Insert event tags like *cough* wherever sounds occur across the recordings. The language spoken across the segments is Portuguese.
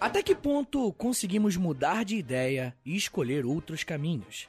Até que ponto conseguimos mudar de ideia e escolher outros caminhos?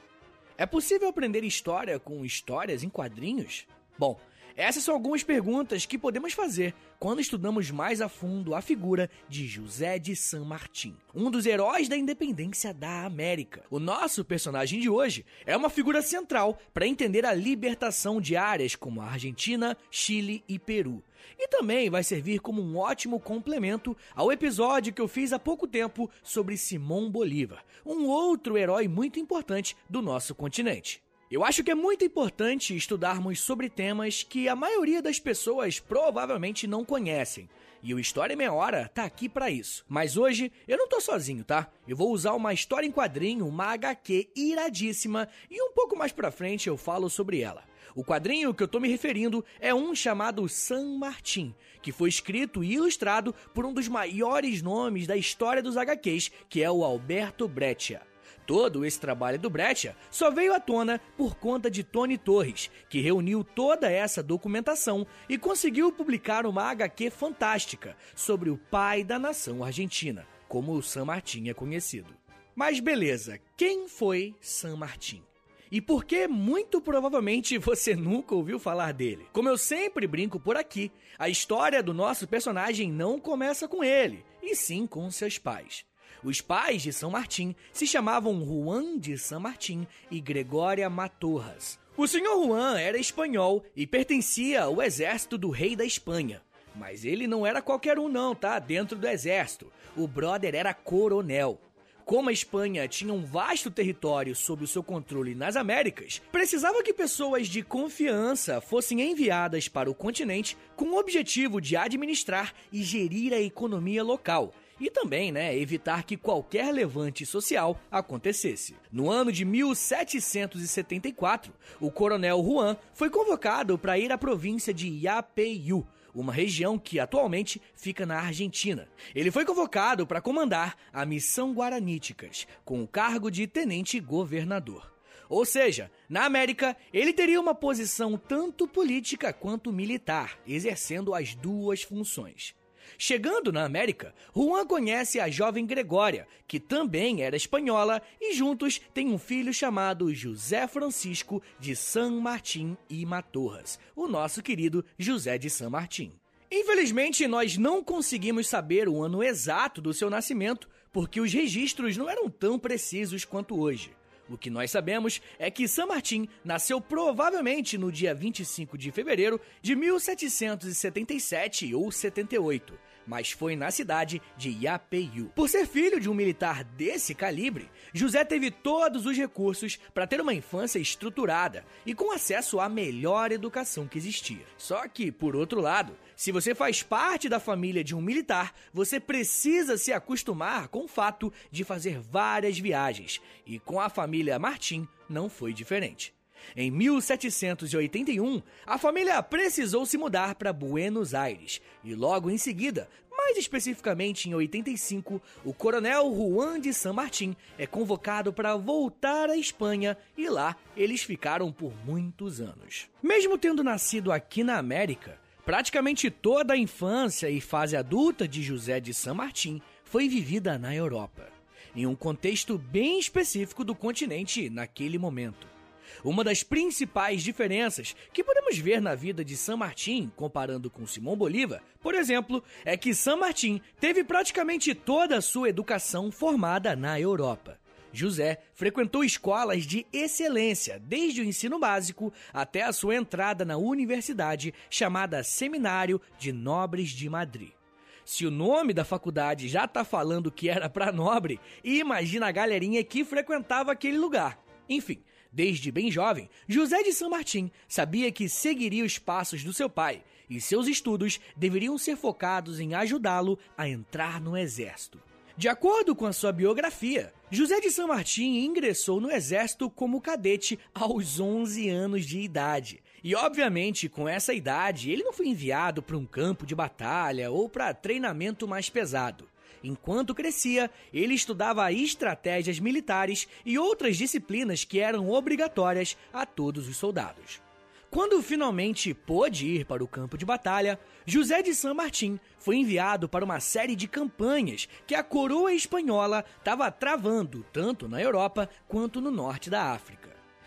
É possível aprender história com histórias em quadrinhos? Bom, essas são algumas perguntas que podemos fazer quando estudamos mais a fundo a figura de José de San Martín, um dos heróis da independência da América. O nosso personagem de hoje é uma figura central para entender a libertação de áreas como a Argentina, Chile e Peru. E também vai servir como um ótimo complemento ao episódio que eu fiz há pouco tempo sobre Simão Bolívar, um outro herói muito importante do nosso continente. Eu acho que é muito importante estudarmos sobre temas que a maioria das pessoas provavelmente não conhecem. E o História em Meia Hora tá aqui para isso. Mas hoje eu não tô sozinho, tá? Eu vou usar uma história em quadrinho, uma HQ iradíssima, e um pouco mais pra frente eu falo sobre ela. O quadrinho que eu tô me referindo é um chamado San Martin, que foi escrito e ilustrado por um dos maiores nomes da história dos HQs, que é o Alberto Breccia. Todo esse trabalho do Breccia só veio à tona por conta de Tony Torres, que reuniu toda essa documentação e conseguiu publicar uma HQ fantástica sobre o pai da nação argentina, como o San Martín é conhecido. Mas beleza, quem foi San Martín? E por que muito provavelmente você *laughs* nunca ouviu falar dele? Como eu sempre brinco por aqui, a história do nosso personagem não começa com ele, e sim com seus pais. Os pais de São Martim se chamavam Juan de San Martín e Gregória Matorras. O senhor Juan era espanhol e pertencia ao exército do rei da Espanha. Mas ele não era qualquer um não, tá? Dentro do exército. O brother era coronel. Como a Espanha tinha um vasto território sob o seu controle nas Américas, precisava que pessoas de confiança fossem enviadas para o continente com o objetivo de administrar e gerir a economia local, e também, né, evitar que qualquer levante social acontecesse. No ano de 1774, o coronel Juan foi convocado para ir à província de Yapeyú, uma região que atualmente fica na Argentina. Ele foi convocado para comandar a missão Guaraníticas, com o cargo de tenente governador. Ou seja, na América, ele teria uma posição tanto política quanto militar, exercendo as duas funções. Chegando na América, Juan conhece a jovem Gregória, que também era espanhola, e juntos têm um filho chamado José Francisco de San Martín e Matorras, o nosso querido José de San Martín. Infelizmente, nós não conseguimos saber o ano exato do seu nascimento, porque os registros não eram tão precisos quanto hoje. O que nós sabemos é que San Martín nasceu provavelmente no dia 25 de fevereiro de 1777 ou 78, mas foi na cidade de Yapeyú. Por ser filho de um militar desse calibre, José teve todos os recursos para ter uma infância estruturada e com acesso à melhor educação que existia. Só que, por outro lado, se você faz parte da família de um militar, você precisa se acostumar com o fato de fazer várias viagens, e com a família Martim não foi diferente. Em 1781, a família precisou se mudar para Buenos Aires e logo em seguida, mais especificamente em 85, o coronel Juan de San Martín é convocado para voltar à Espanha e lá eles ficaram por muitos anos. Mesmo tendo nascido aqui na América, praticamente toda a infância e fase adulta de José de San Martín foi vivida na Europa, em um contexto bem específico do continente naquele momento. Uma das principais diferenças que podemos ver na vida de San Martín comparando com Simão Bolívar, por exemplo, é que San Martín teve praticamente toda a sua educação formada na Europa. José frequentou escolas de excelência, desde o ensino básico até a sua entrada na universidade chamada Seminário de Nobres de Madrid. Se o nome da faculdade já tá falando que era para nobre, imagina a galerinha que frequentava aquele lugar. Enfim, Desde bem jovem, José de San Martín sabia que seguiria os passos do seu pai e seus estudos deveriam ser focados em ajudá-lo a entrar no exército. De acordo com a sua biografia, José de San Martín ingressou no exército como cadete aos 11 anos de idade. E obviamente, com essa idade, ele não foi enviado para um campo de batalha ou para treinamento mais pesado. Enquanto crescia, ele estudava estratégias militares e outras disciplinas que eram obrigatórias a todos os soldados. Quando finalmente pôde ir para o campo de batalha, José de San Martín foi enviado para uma série de campanhas que a coroa espanhola estava travando tanto na Europa quanto no norte da África.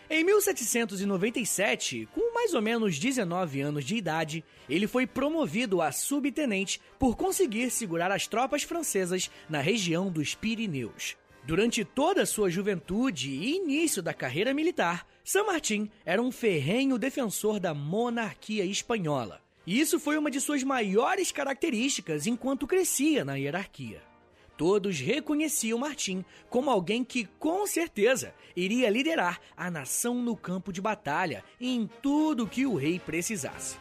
Em 1797, com mais ou menos 19 anos de idade, ele foi promovido a subtenente por conseguir segurar as tropas francesas na região dos Pirineus. Durante toda a sua juventude e início da carreira militar, San Martín era um ferrenho defensor da monarquia espanhola. E isso foi uma de suas maiores características enquanto crescia na hierarquia. Todos reconheciam Martim como alguém que, com certeza, iria liderar a nação no campo de batalha em tudo que o rei precisasse.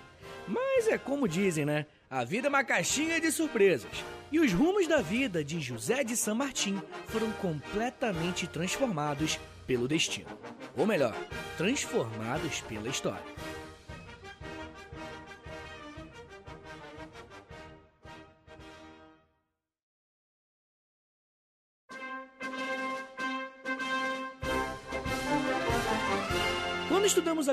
Mas é como dizem, né? A vida é uma caixinha de surpresas. E os rumos da vida de José de San Martín foram completamente transformados pelo destino. Ou melhor, transformados pela história.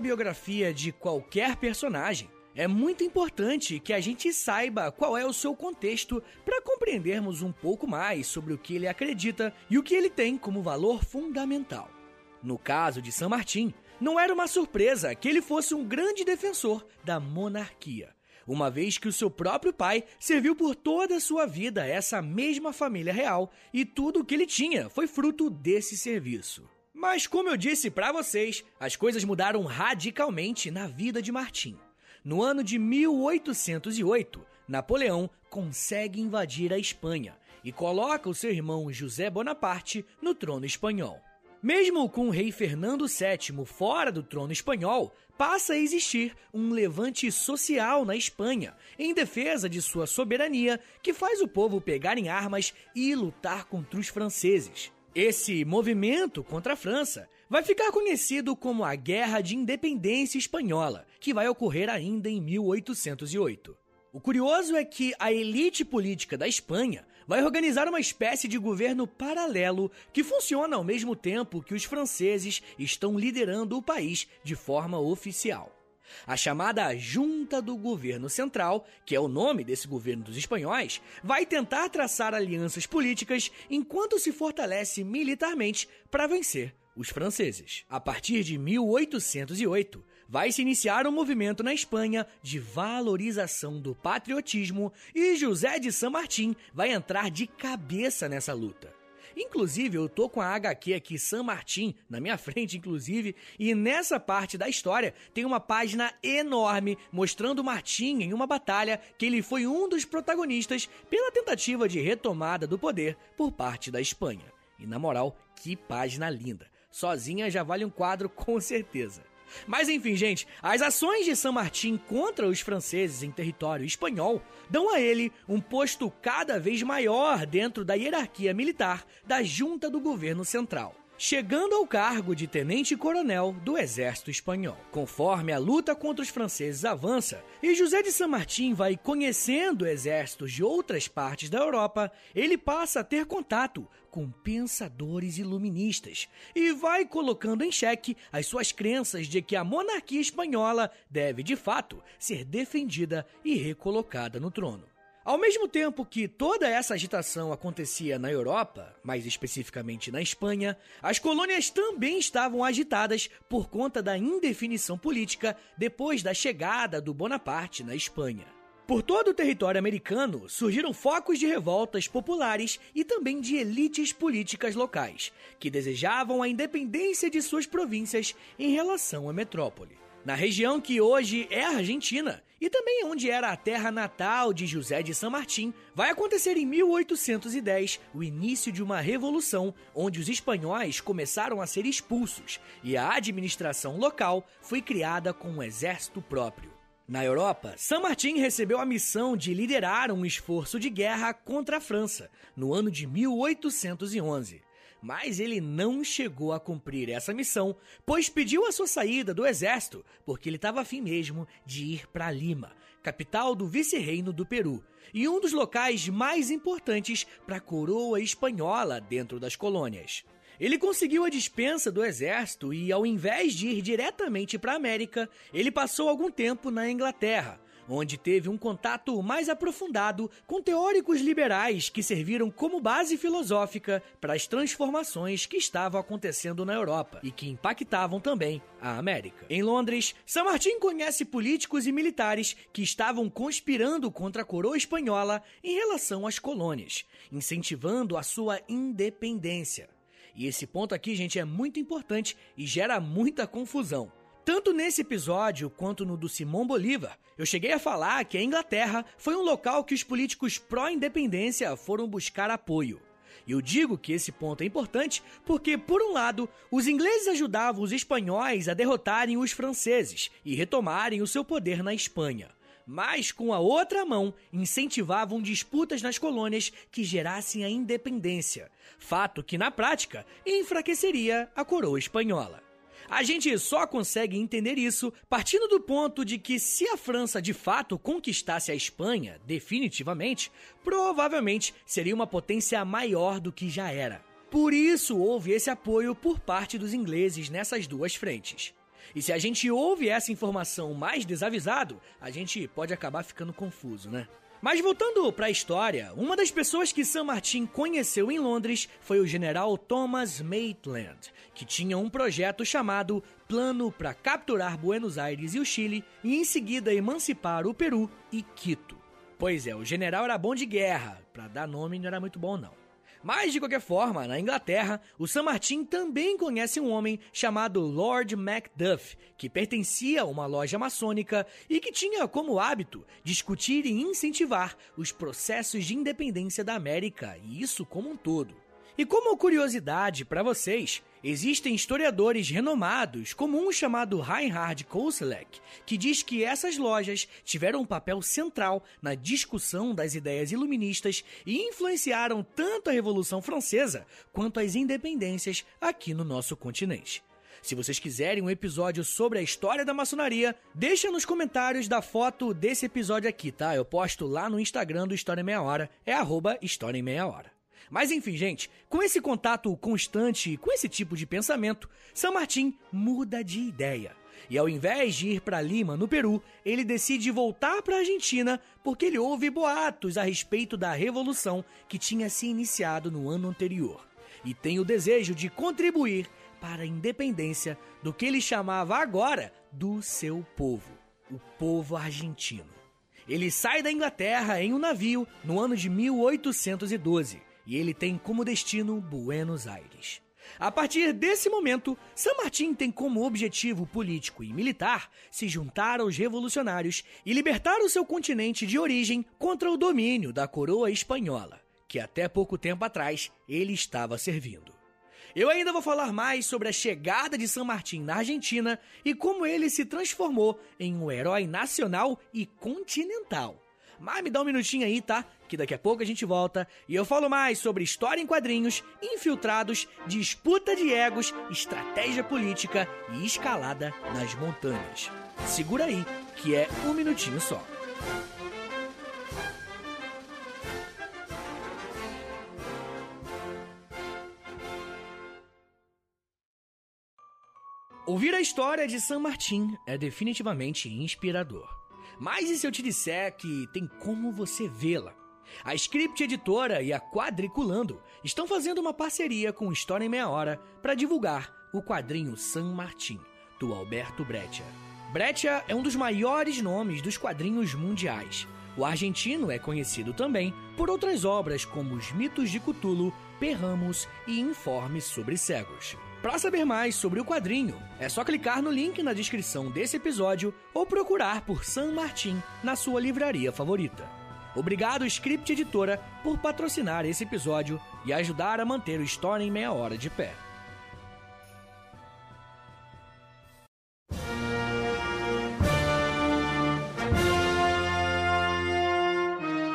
A biografia de qualquer personagem, é muito importante que a gente saiba qual é o seu contexto para compreendermos um pouco mais sobre o que ele acredita e o que ele tem como valor fundamental. No caso de San Martín, não era uma surpresa que ele fosse um grande defensor da monarquia, uma vez que o seu próprio pai serviu por toda a sua vida essa mesma família real e tudo o que ele tinha foi fruto desse serviço. Mas como eu disse para vocês, as coisas mudaram radicalmente na vida de Martim. No ano de 1808, Napoleão consegue invadir a Espanha e coloca o seu irmão José Bonaparte no trono espanhol. Mesmo com o rei Fernando VII fora do trono espanhol, passa a existir um levante social na Espanha em defesa de sua soberania que faz o povo pegar em armas e lutar contra os franceses. Esse movimento contra a França vai ficar conhecido como a Guerra de Independência Espanhola, que vai ocorrer ainda em 1808. O curioso é que a elite política da Espanha vai organizar uma espécie de governo paralelo que funciona ao mesmo tempo que os franceses estão liderando o país de forma oficial. A chamada Junta do Governo Central, que é o nome desse governo dos espanhóis, vai tentar traçar alianças políticas enquanto se fortalece militarmente para vencer os franceses. A partir de 1808, vai se iniciar um movimento na Espanha de valorização do patriotismo e José de San Martín vai entrar de cabeça nessa luta. Inclusive, eu tô com a HQ aqui, San Martín, na minha frente, inclusive, e nessa parte da história tem uma página enorme mostrando Martim em uma batalha que ele foi um dos protagonistas pela tentativa de retomada do poder por parte da Espanha. E na moral, que página linda! Sozinha já vale um quadro com certeza. Mas enfim, gente, as ações de San Martín contra os franceses em território espanhol dão a ele um posto cada vez maior dentro da hierarquia militar da junta do governo central chegando ao cargo de tenente-coronel do exército espanhol. Conforme a luta contra os franceses avança e José de San Martín vai conhecendo exércitos de outras partes da Europa, ele passa a ter contato com pensadores iluministas e vai colocando em xeque as suas crenças de que a monarquia espanhola deve de fato ser defendida e recolocada no trono. Ao mesmo tempo que toda essa agitação acontecia na Europa, mais especificamente na Espanha, as colônias também estavam agitadas por conta da indefinição política depois da chegada do Bonaparte na Espanha. Por todo o território americano surgiram focos de revoltas populares e também de elites políticas locais, que desejavam a independência de suas províncias em relação à metrópole na região que hoje é a Argentina e também onde era a terra natal de José de San Martín, vai acontecer em 1810 o início de uma revolução onde os espanhóis começaram a ser expulsos e a administração local foi criada com um exército próprio. Na Europa, San Martín recebeu a missão de liderar um esforço de guerra contra a França no ano de 1811 mas ele não chegou a cumprir essa missão, pois pediu a sua saída do exército, porque ele estava afim mesmo de ir para Lima, capital do vice-reino do Peru, e um dos locais mais importantes para a coroa espanhola dentro das colônias. Ele conseguiu a dispensa do exército e, ao invés de ir diretamente para a América, ele passou algum tempo na Inglaterra, onde teve um contato mais aprofundado com teóricos liberais que serviram como base filosófica para as transformações que estavam acontecendo na Europa e que impactavam também a América. Em Londres, San Martín conhece políticos e militares que estavam conspirando contra a coroa espanhola em relação às colônias, incentivando a sua independência. E esse ponto aqui, gente, é muito importante e gera muita confusão. Tanto nesse episódio quanto no do Simão Bolívar, eu cheguei a falar que a Inglaterra foi um local que os políticos pró-independência foram buscar apoio. E eu digo que esse ponto é importante porque, por um lado, os ingleses ajudavam os espanhóis a derrotarem os franceses e retomarem o seu poder na Espanha. Mas, com a outra mão, incentivavam disputas nas colônias que gerassem a independência, fato que, na prática, enfraqueceria a coroa espanhola. A gente só consegue entender isso partindo do ponto de que se a França de fato conquistasse a Espanha, definitivamente, provavelmente seria uma potência maior do que já era. Por isso houve esse apoio por parte dos ingleses nessas duas frentes. E se a gente ouve essa informação mais desavisado, a gente pode acabar ficando confuso, né? Mas voltando para a história, uma das pessoas que San Martin conheceu em Londres foi o general Thomas Maitland, que tinha um projeto chamado Plano para capturar Buenos Aires e o Chile e em seguida emancipar o Peru e Quito. Pois é, o general era bom de guerra, para dar nome não era muito bom não. Mas, de qualquer forma, na Inglaterra, o San Martin também conhece um homem chamado Lord Macduff, que pertencia a uma loja maçônica e que tinha como hábito discutir e incentivar os processos de independência da América, e isso como um todo. E como curiosidade para vocês, existem historiadores renomados, como um chamado Reinhard Koselleck, que diz que essas lojas tiveram um papel central na discussão das ideias iluministas e influenciaram tanto a Revolução Francesa quanto as independências aqui no nosso continente. Se vocês quiserem um episódio sobre a história da maçonaria, deixa nos comentários da foto desse episódio aqui, tá? Eu posto lá no Instagram do História em Meia Hora, é arroba História em Meia Hora. Mas enfim, gente, com esse contato constante com esse tipo de pensamento, San Martín muda de ideia. E ao invés de ir para Lima, no Peru, ele decide voltar para a Argentina porque ele ouve boatos a respeito da revolução que tinha se iniciado no ano anterior. E tem o desejo de contribuir para a independência do que ele chamava agora do seu povo, o povo argentino. Ele sai da Inglaterra em um navio no ano de 1812 e ele tem como destino Buenos Aires. A partir desse momento, San Martín tem como objetivo político e militar se juntar aos revolucionários e libertar o seu continente de origem contra o domínio da coroa espanhola, que até pouco tempo atrás ele estava servindo. Eu ainda vou falar mais sobre a chegada de San Martín na Argentina e como ele se transformou em um herói nacional e continental. Mas me dá um minutinho aí, tá? Que daqui a pouco a gente volta e eu falo mais sobre história em quadrinhos, infiltrados, disputa de egos, estratégia política e escalada nas montanhas. Segura aí, que é um minutinho só. Ouvir a história de San Martín é definitivamente inspirador. Mas e se eu te disser que tem como você vê-la? A Script Editora e a Quadriculando estão fazendo uma parceria com História em Meia Hora para divulgar o quadrinho San Martín, do Alberto Breccia. Breccia é um dos maiores nomes dos quadrinhos mundiais. O argentino é conhecido também por outras obras como Os Mitos de Cthulhu, Perramos e Informes sobre Cegos. Para saber mais sobre o quadrinho, é só clicar no link na descrição desse episódio ou procurar por San Martin na sua livraria favorita. Obrigado, Script Editora, por patrocinar esse episódio e ajudar a manter o História em Meia Hora de pé.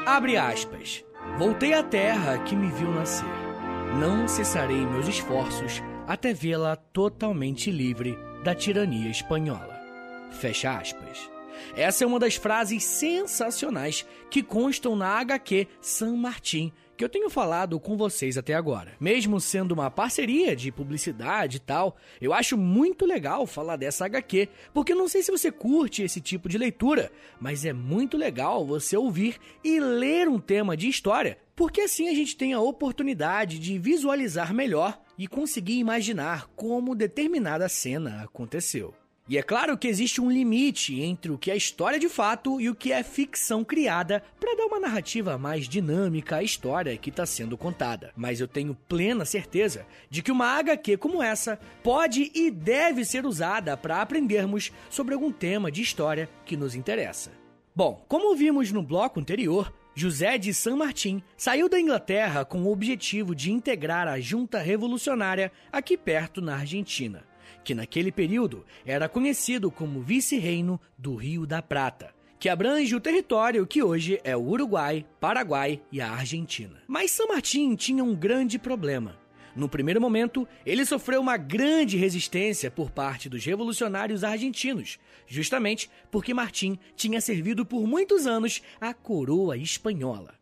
Abre aspas. Voltei à terra que me viu nascer. Não cessarei meus esforços até vê-la totalmente livre da tirania espanhola. Fecha aspas. Essa é uma das frases sensacionais que constam na HQ San Martin, que eu tenho falado com vocês até agora. Mesmo sendo uma parceria de publicidade e tal, eu acho muito legal falar dessa HQ, porque não sei se você curte esse tipo de leitura, mas é muito legal você ouvir e ler um tema de história, porque assim a gente tem a oportunidade de visualizar melhor e conseguir imaginar como determinada cena aconteceu. E é claro que existe um limite entre o que é história de fato e o que é ficção criada para dar uma narrativa mais dinâmica à história que está sendo contada. Mas eu tenho plena certeza de que uma HQ como essa pode e deve ser usada para aprendermos sobre algum tema de história que nos interessa. Bom, como vimos no bloco anterior, José de San Martin saiu da Inglaterra com o objetivo de integrar a junta revolucionária aqui perto na Argentina que naquele período era conhecido como Vice-Reino do Rio da Prata, que abrange o território que hoje é o Uruguai, Paraguai e a Argentina. Mas San Martín tinha um grande problema. No primeiro momento, ele sofreu uma grande resistência por parte dos revolucionários argentinos, justamente porque Martim tinha servido por muitos anos a coroa espanhola.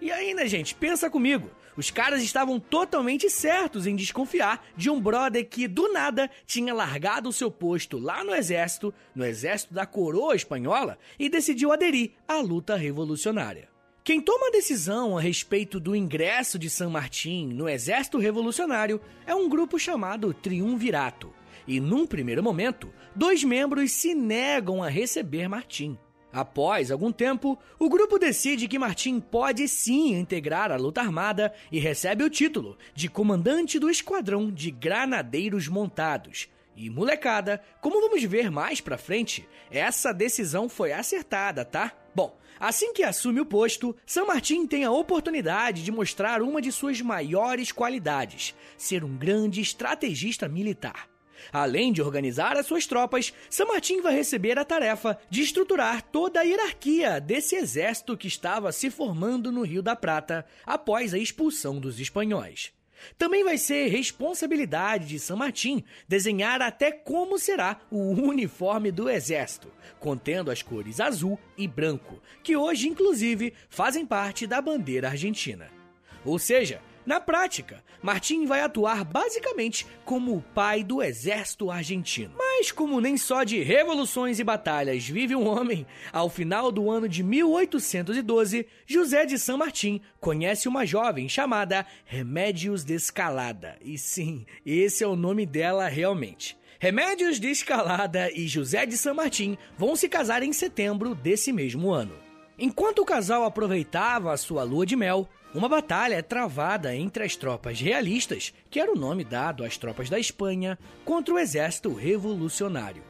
E né, gente, pensa comigo. Os caras estavam totalmente certos em desconfiar de um brother que do nada tinha largado o seu posto lá no exército, no exército da coroa espanhola, e decidiu aderir à luta revolucionária. Quem toma a decisão a respeito do ingresso de San Martín no exército revolucionário é um grupo chamado Triunvirato. E num primeiro momento, dois membros se negam a receber Martim. Após algum tempo, o grupo decide que Martim pode sim integrar a luta armada e recebe o título de comandante do esquadrão de granadeiros montados. E molecada, como vamos ver mais pra frente, essa decisão foi acertada, tá? Bom, assim que assume o posto, San Martín tem a oportunidade de mostrar uma de suas maiores qualidades: ser um grande estrategista militar. Além de organizar as suas tropas, San Martín vai receber a tarefa de estruturar toda a hierarquia desse exército que estava se formando no Rio da Prata após a expulsão dos espanhóis. Também vai ser responsabilidade de San Martín desenhar até como será o uniforme do exército, contendo as cores azul e branco, que hoje inclusive fazem parte da bandeira argentina. Ou seja, na prática, Martim vai atuar basicamente como o pai do exército argentino. Mas como nem só de revoluções e batalhas vive um homem, ao final do ano de 1812, José de San Martín conhece uma jovem chamada Remédios de Escalada. E sim, esse é o nome dela realmente. Remédios de Escalada e José de San Martín vão se casar em setembro desse mesmo ano. Enquanto o casal aproveitava a sua lua de mel, uma batalha é travada entre as tropas realistas, que era o nome dado às tropas da Espanha, contra o exército revolucionário.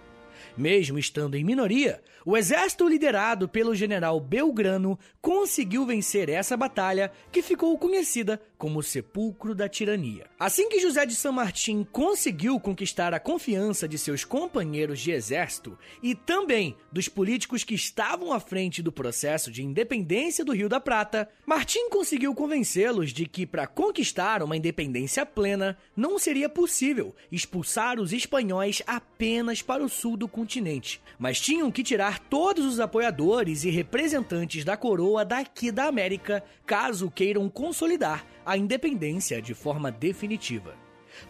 Mesmo estando em minoria, o exército liderado pelo general Belgrano conseguiu vencer essa batalha que ficou conhecida como Sepulcro da Tirania. Assim que José de San Martín conseguiu conquistar a confiança de seus companheiros de exército e também dos políticos que estavam à frente do processo de independência do Rio da Prata, Martim conseguiu convencê-los de que para conquistar uma independência plena não seria possível expulsar os espanhóis apenas para o sul do continente, mas tinham que tirar todos os apoiadores e representantes da coroa daqui da América, caso queiram consolidar a independência de forma definitiva.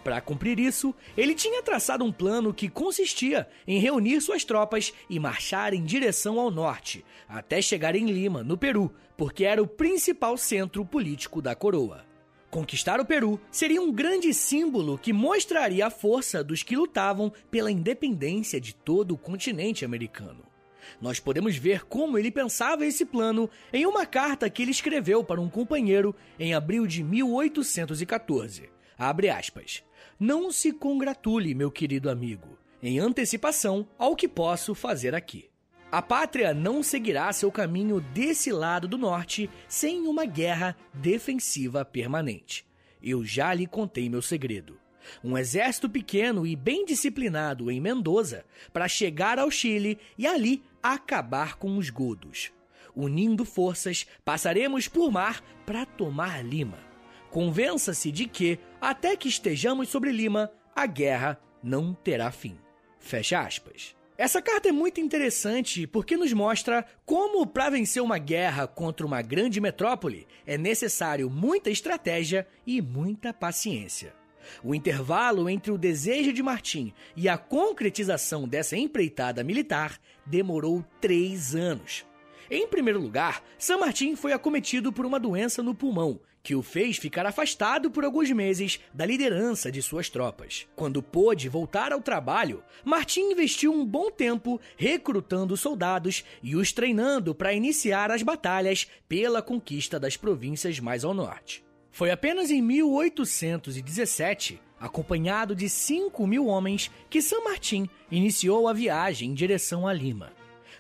Para cumprir isso, ele tinha traçado um plano que consistia em reunir suas tropas e marchar em direção ao norte, até chegar em Lima, no Peru, porque era o principal centro político da coroa. Conquistar o Peru seria um grande símbolo que mostraria a força dos que lutavam pela independência de todo o continente americano. Nós podemos ver como ele pensava esse plano em uma carta que ele escreveu para um companheiro em abril de 1814. Abre aspas. Não se congratule, meu querido amigo, em antecipação ao que posso fazer aqui. A pátria não seguirá seu caminho desse lado do norte sem uma guerra defensiva permanente. Eu já lhe contei meu segredo um exército pequeno e bem disciplinado em Mendoza para chegar ao Chile e ali acabar com os godos. Unindo forças, passaremos por mar para tomar Lima. Convença-se de que, até que estejamos sobre Lima, a guerra não terá fim. Fecha aspas. Essa carta é muito interessante porque nos mostra como, para vencer uma guerra contra uma grande metrópole, é necessário muita estratégia e muita paciência. O intervalo entre o desejo de Martim e a concretização dessa empreitada militar demorou três anos. Em primeiro lugar, San Martín foi acometido por uma doença no pulmão, que o fez ficar afastado por alguns meses da liderança de suas tropas. Quando pôde voltar ao trabalho, Martim investiu um bom tempo recrutando soldados e os treinando para iniciar as batalhas pela conquista das províncias mais ao norte. Foi apenas em 1817, acompanhado de 5 mil homens, que San Martín iniciou a viagem em direção a Lima.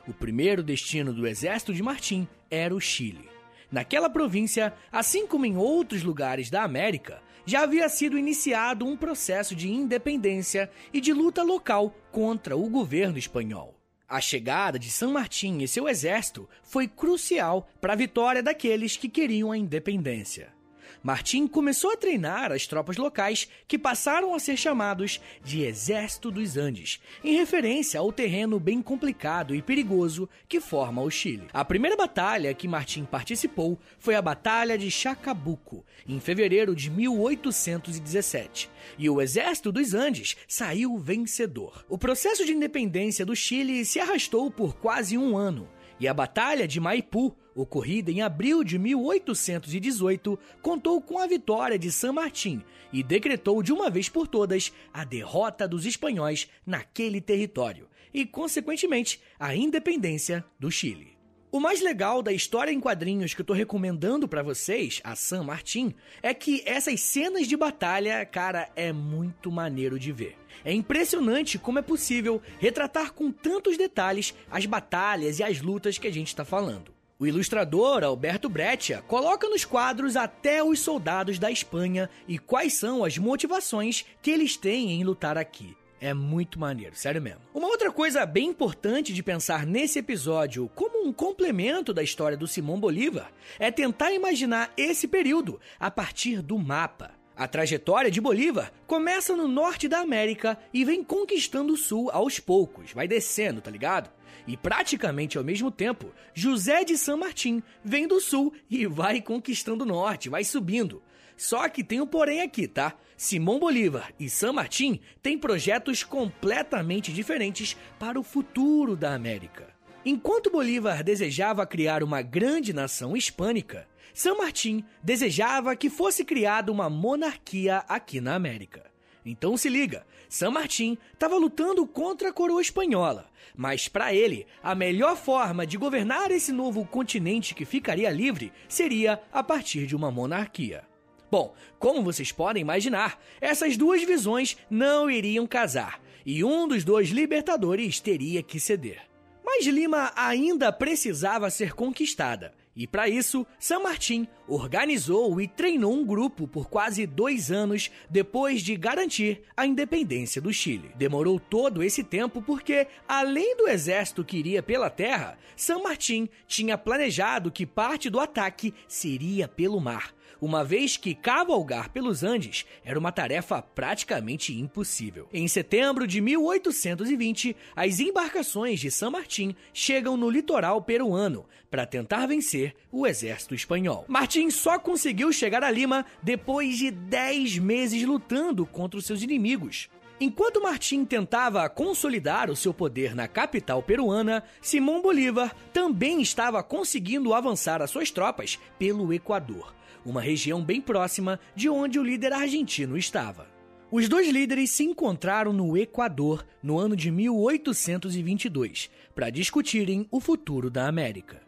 O primeiro destino do exército de Martim era o Chile. Naquela província, assim como em outros lugares da América, já havia sido iniciado um processo de independência e de luta local contra o governo espanhol. A chegada de San Martín e seu exército foi crucial para a vitória daqueles que queriam a independência. Martim começou a treinar as tropas locais que passaram a ser chamados de Exército dos Andes, em referência ao terreno bem complicado e perigoso que forma o Chile. A primeira batalha que Martim participou foi a Batalha de Chacabuco, em fevereiro de 1817, e o Exército dos Andes saiu vencedor. O processo de independência do Chile se arrastou por quase um ano e a Batalha de Maipú, ocorrida em abril de 1818, contou com a vitória de San Martín e decretou de uma vez por todas a derrota dos espanhóis naquele território e, consequentemente, a independência do Chile. O mais legal da história em quadrinhos que eu tô recomendando para vocês, a San Martin, é que essas cenas de batalha, cara, é muito maneiro de ver. É impressionante como é possível retratar com tantos detalhes as batalhas e as lutas que a gente está falando. O ilustrador Alberto Breccia coloca nos quadros até os soldados da Espanha e quais são as motivações que eles têm em lutar aqui. É muito maneiro, sério mesmo. Uma outra coisa bem importante de pensar nesse episódio, como um complemento da história do Simão Bolívar, é tentar imaginar esse período a partir do mapa. A trajetória de Bolívar começa no norte da América e vem conquistando o sul aos poucos, vai descendo, tá ligado? E praticamente ao mesmo tempo, José de San Martín vem do sul e vai conquistando o norte, vai subindo. Só que tem um porém aqui, tá? Simão Bolívar e San Martín têm projetos completamente diferentes para o futuro da América. Enquanto Bolívar desejava criar uma grande nação hispânica, San Martín desejava que fosse criada uma monarquia aqui na América. Então se liga, San Martín estava lutando contra a coroa espanhola, mas para ele, a melhor forma de governar esse novo continente que ficaria livre seria a partir de uma monarquia. Bom, como vocês podem imaginar, essas duas visões não iriam casar e um dos dois libertadores teria que ceder. Mas Lima ainda precisava ser conquistada. E para isso, San Martín organizou e treinou um grupo por quase dois anos depois de garantir a independência do Chile. Demorou todo esse tempo porque, além do exército que iria pela terra, San Martín tinha planejado que parte do ataque seria pelo mar uma vez que cavalgar pelos Andes era uma tarefa praticamente impossível. Em setembro de 1820, as embarcações de San Martín chegam no litoral peruano para tentar vencer o exército espanhol. Martín só conseguiu chegar a Lima depois de 10 meses lutando contra os seus inimigos. Enquanto Martim tentava consolidar o seu poder na capital peruana, Simão Bolívar também estava conseguindo avançar as suas tropas pelo Equador uma região bem próxima de onde o líder argentino estava. Os dois líderes se encontraram no Equador no ano de 1822 para discutirem o futuro da América.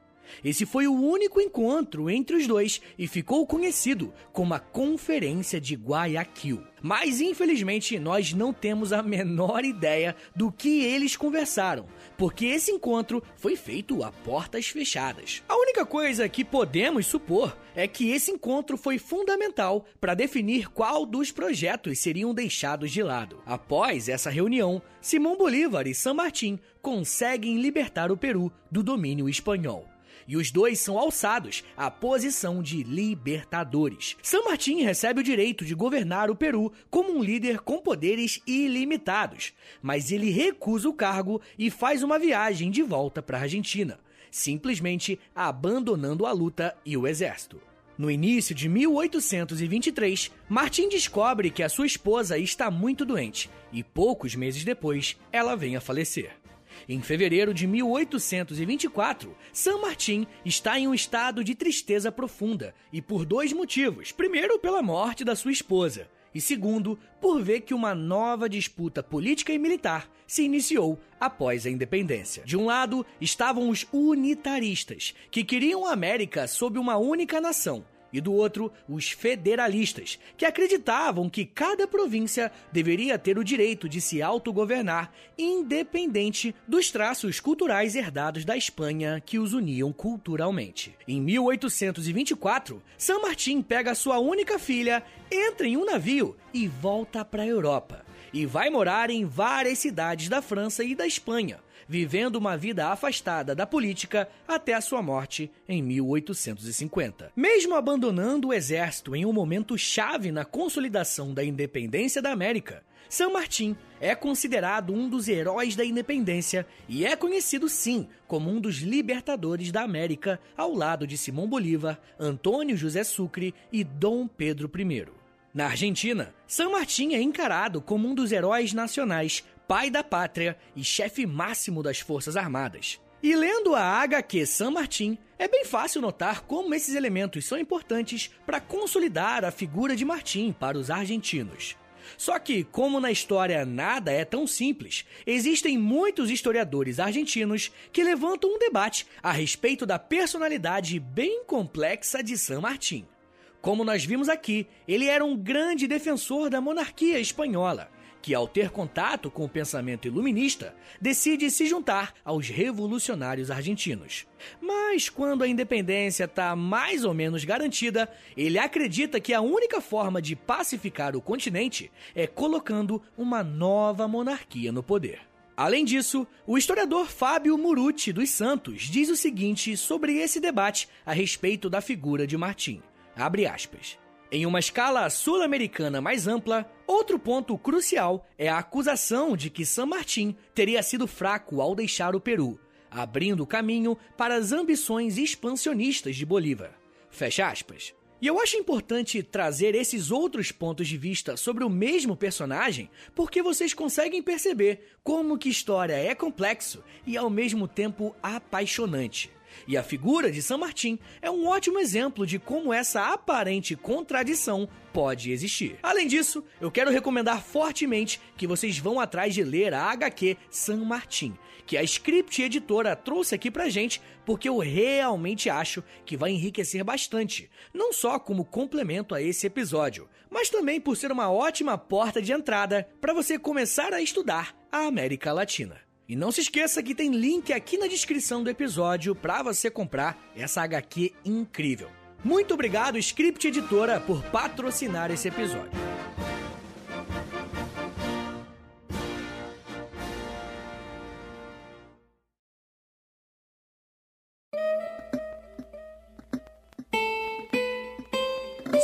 Esse foi o único encontro entre os dois e ficou conhecido como a Conferência de Guayaquil. Mas infelizmente nós não temos a menor ideia do que eles conversaram, porque esse encontro foi feito a portas fechadas. A única coisa que podemos supor é que esse encontro foi fundamental para definir qual dos projetos seriam deixados de lado. Após essa reunião, Simão Bolívar e San Martín conseguem libertar o Peru do domínio espanhol. E os dois são alçados à posição de libertadores. San Martín recebe o direito de governar o Peru como um líder com poderes ilimitados, mas ele recusa o cargo e faz uma viagem de volta para a Argentina, simplesmente abandonando a luta e o exército. No início de 1823, Martim descobre que a sua esposa está muito doente e poucos meses depois ela vem a falecer. Em fevereiro de 1824, San Martín está em um estado de tristeza profunda e por dois motivos. Primeiro, pela morte da sua esposa, e segundo, por ver que uma nova disputa política e militar se iniciou após a independência. De um lado estavam os unitaristas, que queriam a América sob uma única nação, e do outro, os federalistas, que acreditavam que cada província deveria ter o direito de se autogovernar, independente dos traços culturais herdados da Espanha que os uniam culturalmente. Em 1824, San Martín pega sua única filha, entra em um navio e volta para a Europa. E vai morar em várias cidades da França e da Espanha vivendo uma vida afastada da política até a sua morte em 1850. Mesmo abandonando o exército em um momento chave na consolidação da independência da América, San Martín é considerado um dos heróis da independência e é conhecido sim como um dos libertadores da América, ao lado de Simão Bolívar, Antônio José Sucre e Dom Pedro I. Na Argentina, San Martín é encarado como um dos heróis nacionais pai da pátria e chefe máximo das Forças Armadas. E lendo a HQ San Martín, é bem fácil notar como esses elementos são importantes para consolidar a figura de Martín para os argentinos. Só que, como na história nada é tão simples, existem muitos historiadores argentinos que levantam um debate a respeito da personalidade bem complexa de San Martín. Como nós vimos aqui, ele era um grande defensor da monarquia espanhola, que, ao ter contato com o pensamento iluminista, decide se juntar aos revolucionários argentinos. Mas quando a independência está mais ou menos garantida, ele acredita que a única forma de pacificar o continente é colocando uma nova monarquia no poder. Além disso, o historiador Fábio Muruti dos Santos diz o seguinte sobre esse debate a respeito da figura de Martim. Abre aspas. Em uma escala sul-americana mais ampla, outro ponto crucial é a acusação de que San Martín teria sido fraco ao deixar o Peru, abrindo caminho para as ambições expansionistas de Bolívar. Fecha aspas. E eu acho importante trazer esses outros pontos de vista sobre o mesmo personagem, porque vocês conseguem perceber como que história é complexo e ao mesmo tempo apaixonante. E a figura de San Martín é um ótimo exemplo de como essa aparente contradição pode existir. Além disso, eu quero recomendar fortemente que vocês vão atrás de ler a HQ San Martín, que a Script Editora trouxe aqui pra gente, porque eu realmente acho que vai enriquecer bastante, não só como complemento a esse episódio, mas também por ser uma ótima porta de entrada para você começar a estudar a América Latina. E não se esqueça que tem link aqui na descrição do episódio para você comprar essa HQ incrível. Muito obrigado, Script Editora, por patrocinar esse episódio.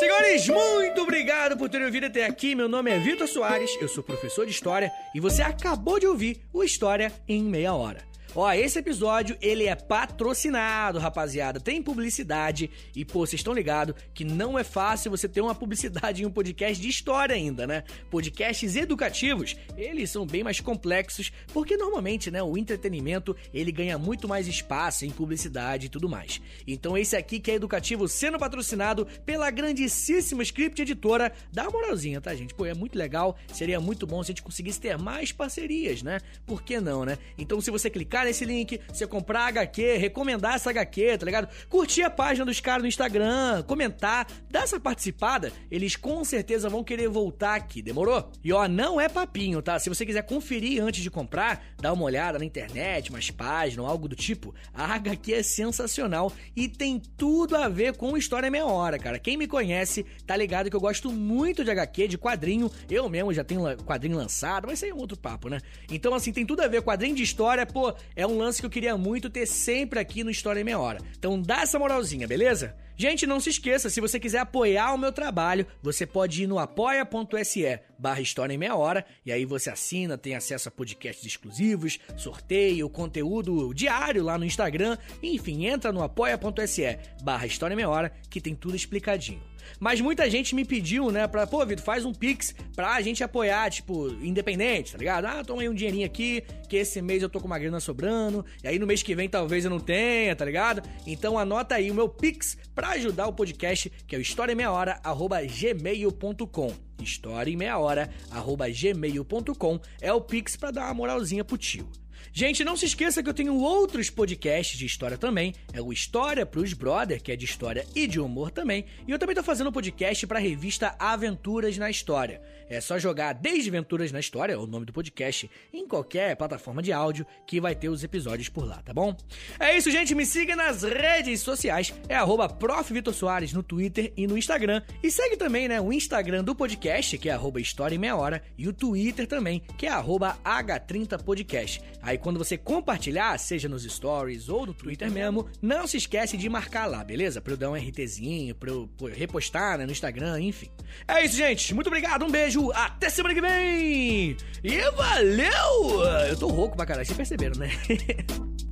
Senhores, muito obrigado por terem ouvido até aqui. Meu nome é Vitor Soares, eu sou professor de História e você acabou de ouvir o História em Meia Hora. Ó, esse episódio, ele é patrocinado, rapaziada. Tem publicidade e, pô, vocês estão ligados que não é fácil você ter uma publicidade em um podcast de história ainda, né? Podcasts educativos, eles são bem mais complexos, porque normalmente, né, o entretenimento, ele ganha muito mais espaço em publicidade e tudo mais. Então esse aqui que é educativo, sendo patrocinado pela grandíssima Script Editora, dá uma moralzinha, tá, gente? Pô, é muito legal, seria muito bom se a gente conseguisse ter mais parcerias, né? Por que não, né? Então se você clicar clicar nesse link, você comprar HQ, recomendar essa HQ, tá ligado? Curtir a página dos caras no Instagram, comentar, dar essa participada, eles com certeza vão querer voltar aqui, demorou? E ó, não é papinho, tá? Se você quiser conferir antes de comprar, dá uma olhada na internet, umas páginas, algo do tipo, a HQ é sensacional e tem tudo a ver com História Meia Hora, cara. Quem me conhece tá ligado que eu gosto muito de HQ, de quadrinho. Eu mesmo já tenho quadrinho lançado, mas isso aí é um outro papo, né? Então, assim, tem tudo a ver, quadrinho de história, pô, é um lance que eu queria muito ter sempre aqui no História em Meia Hora. Então dá essa moralzinha, beleza? Gente, não se esqueça, se você quiser apoiar o meu trabalho, você pode ir no apoia.se barra História em Meia Hora, e aí você assina, tem acesso a podcasts exclusivos, sorteio, conteúdo diário lá no Instagram, enfim, entra no apoia.se barra História em Meia Hora, que tem tudo explicadinho. Mas muita gente me pediu, né, pra, pô, Vitor, faz um Pix pra gente apoiar, tipo, independente, tá ligado? Ah, toma aí um dinheirinho aqui, que esse mês eu tô com uma grana sobrando, e aí no mês que vem talvez eu não tenha, tá ligado? Então anota aí o meu Pix pra ajudar o podcast, que é o historiameiahora.gmail.com. História em meia hora, arroba gmail.com é o Pix pra dar uma moralzinha pro tio. Gente, não se esqueça que eu tenho outros podcasts de história também. É o História pros Brother, que é de história e de humor também. E eu também tô fazendo um podcast pra revista Aventuras na História. É só jogar Desventuras na História, o nome do podcast, em qualquer plataforma de áudio que vai ter os episódios por lá, tá bom? É isso, gente. Me siga nas redes sociais. É arroba no Twitter e no Instagram. E segue também, né, o Instagram do podcast, que é arroba História em Meia Hora, e o Twitter também, que é arroba H30podcast. Aí quando você compartilhar, seja nos stories ou no Twitter mesmo, não se esquece de marcar lá, beleza? Pra eu dar um RTzinho, pra eu repostar né, no Instagram, enfim. É isso, gente. Muito obrigado, um beijo, até semana que vem! E valeu! Eu tô rouco pra caralho, vocês perceberam, né? *laughs*